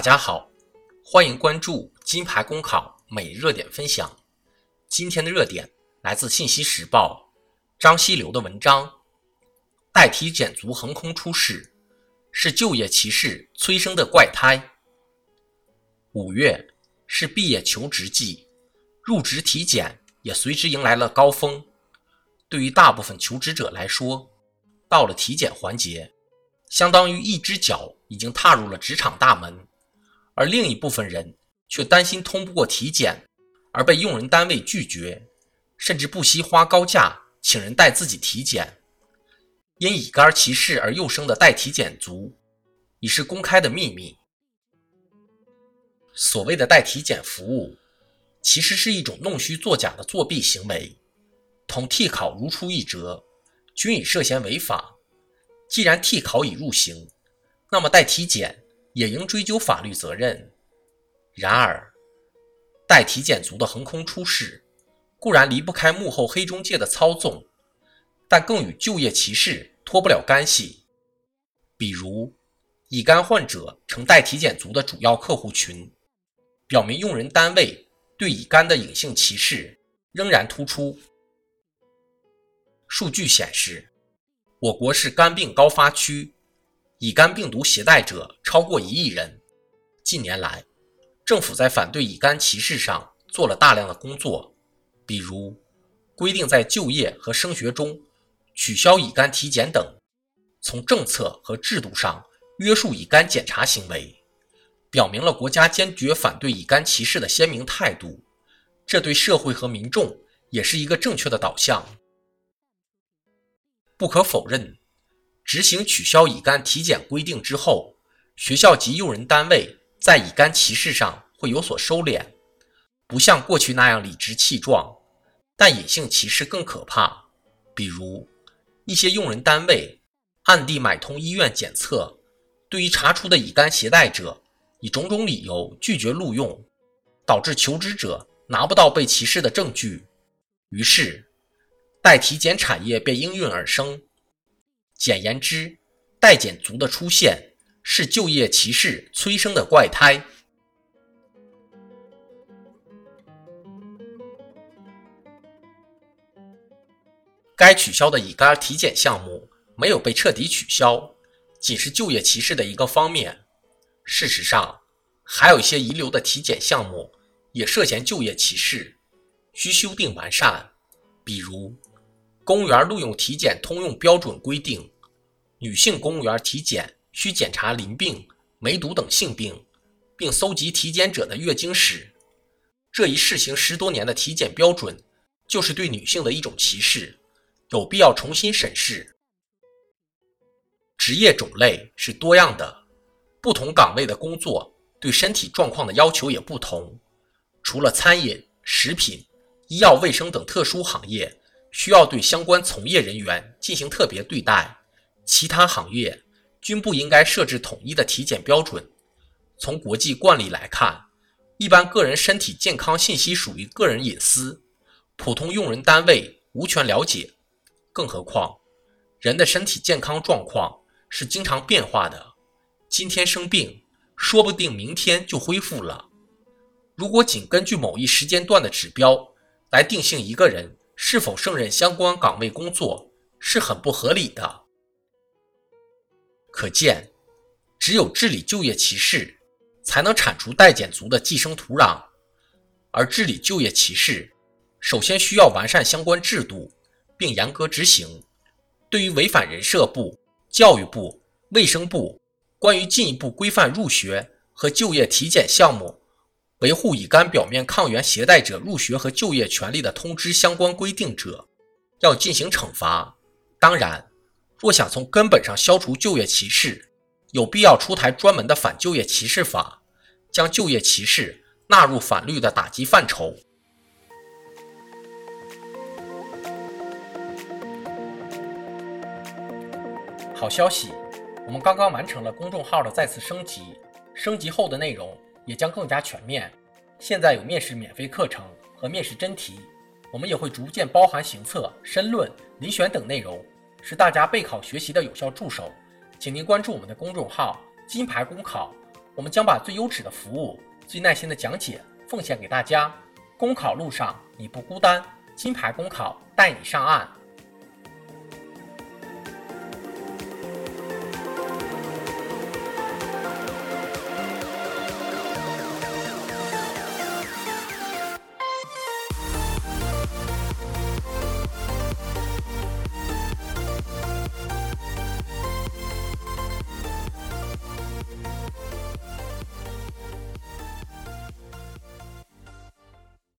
大家好，欢迎关注金牌公考每热点分享。今天的热点来自《信息时报》张希流的文章：代体检族横空出世，是就业歧视催生的怪胎。五月是毕业求职季，入职体检也随之迎来了高峰。对于大部分求职者来说，到了体检环节。相当于一只脚已经踏入了职场大门，而另一部分人却担心通不过体检而被用人单位拒绝，甚至不惜花高价请人代自己体检。因乙肝歧视而又生的代体检族，已是公开的秘密。所谓的代体检服务，其实是一种弄虚作假的作弊行为，同替考如出一辙，均已涉嫌违法。既然替考已入刑，那么代体检也应追究法律责任。然而，代体检族的横空出世，固然离不开幕后黑中介的操纵，但更与就业歧视脱不了干系。比如，乙肝患者成代体检族的主要客户群，表明用人单位对乙肝的隐性歧视仍然突出。数据显示。我国是肝病高发区，乙肝病毒携带者超过一亿人。近年来，政府在反对乙肝歧视上做了大量的工作，比如规定在就业和升学中取消乙肝体检等，从政策和制度上约束乙肝检查行为，表明了国家坚决反对乙肝歧视的鲜明态度。这对社会和民众也是一个正确的导向。不可否认，执行取消乙肝体检规定之后，学校及用人单位在乙肝歧视上会有所收敛，不像过去那样理直气壮。但隐性歧视更可怕，比如一些用人单位暗地买通医院检测，对于查出的乙肝携带者，以种种理由拒绝录用，导致求职者拿不到被歧视的证据，于是。代体检产业便应运而生。简言之，代检族的出现是就业歧视催生的怪胎。该取消的乙肝体检项目没有被彻底取消，仅是就业歧视的一个方面。事实上，还有一些遗留的体检项目也涉嫌就业歧视，需修订完善，比如。公务员录用体检通用标准规定，女性公务员体检需检查淋病、梅毒等性病，并搜集体检者的月经史。这一试行十多年的体检标准，就是对女性的一种歧视，有必要重新审视。职业种类是多样的，不同岗位的工作对身体状况的要求也不同。除了餐饮、食品、医药卫生等特殊行业。需要对相关从业人员进行特别对待，其他行业均不应该设置统一的体检标准。从国际惯例来看，一般个人身体健康信息属于个人隐私，普通用人单位无权了解。更何况，人的身体健康状况是经常变化的，今天生病，说不定明天就恢复了。如果仅根据某一时间段的指标来定性一个人，是否胜任相关岗位工作是很不合理的。可见，只有治理就业歧视，才能铲除待检族的寄生土壤。而治理就业歧视，首先需要完善相关制度，并严格执行。对于违反人社部、教育部、卫生部关于进一步规范入学和就业体检项目。维护乙肝表面抗原携带者入学和就业权利的通知相关规定者，要进行惩罚。当然，若想从根本上消除就业歧视，有必要出台专门的反就业歧视法，将就业歧视纳入法律的打击范畴。好消息，我们刚刚完成了公众号的再次升级，升级后的内容。也将更加全面。现在有面试免费课程和面试真题，我们也会逐渐包含行测、申论、遴选等内容，是大家备考学习的有效助手。请您关注我们的公众号“金牌公考”，我们将把最优质的服务、最耐心的讲解奉献给大家。公考路上你不孤单，金牌公考带你上岸。